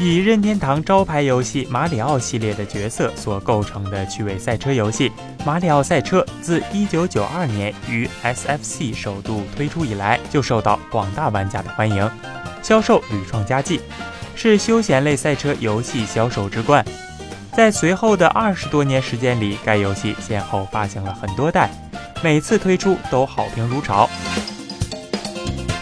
以任天堂招牌游戏《马里奥》系列的角色所构成的趣味赛车游戏《马里奥赛车》，自1992年于 SFC 首度推出以来，就受到广大玩家的欢迎，销售屡创佳绩，是休闲类赛车游戏销售之冠。在随后的二十多年时间里，该游戏先后发行了很多代，每次推出都好评如潮。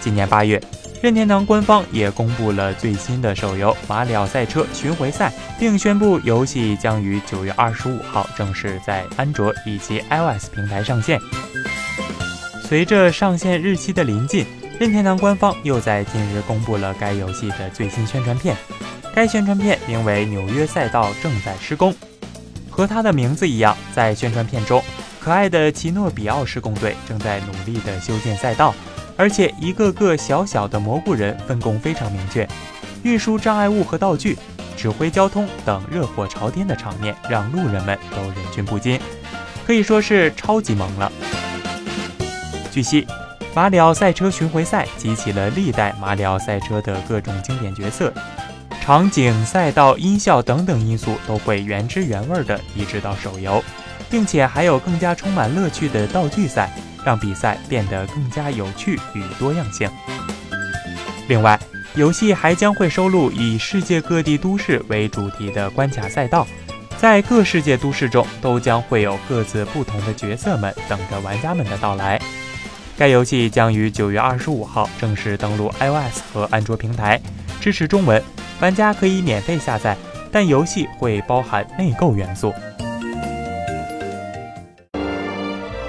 今年八月，任天堂官方也公布了最新的手游《马里奥赛车巡回赛》，并宣布游戏将于九月二十五号正式在安卓以及 iOS 平台上线。随着上线日期的临近，任天堂官方又在近日公布了该游戏的最新宣传片。该宣传片名为《纽约赛道正在施工》，和它的名字一样，在宣传片中，可爱的奇诺比奥施工队正在努力地修建赛道，而且一个个小小的蘑菇人分工非常明确，运输障碍物和道具、指挥交通等热火朝天的场面，让路人们都忍俊不禁，可以说是超级萌了。据悉，《马里奥赛车巡回赛》集齐了历代马里奥赛车的各种经典角色。场景、赛道、音效等等因素都会原汁原味的移植到手游，并且还有更加充满乐趣的道具赛，让比赛变得更加有趣与多样性。另外，游戏还将会收录以世界各地都市为主题的关卡赛道，在各世界都市中都将会有各自不同的角色们等着玩家们的到来。该游戏将于九月二十五号正式登陆 iOS 和安卓平台，支持中文。玩家可以免费下载，但游戏会包含内购元素。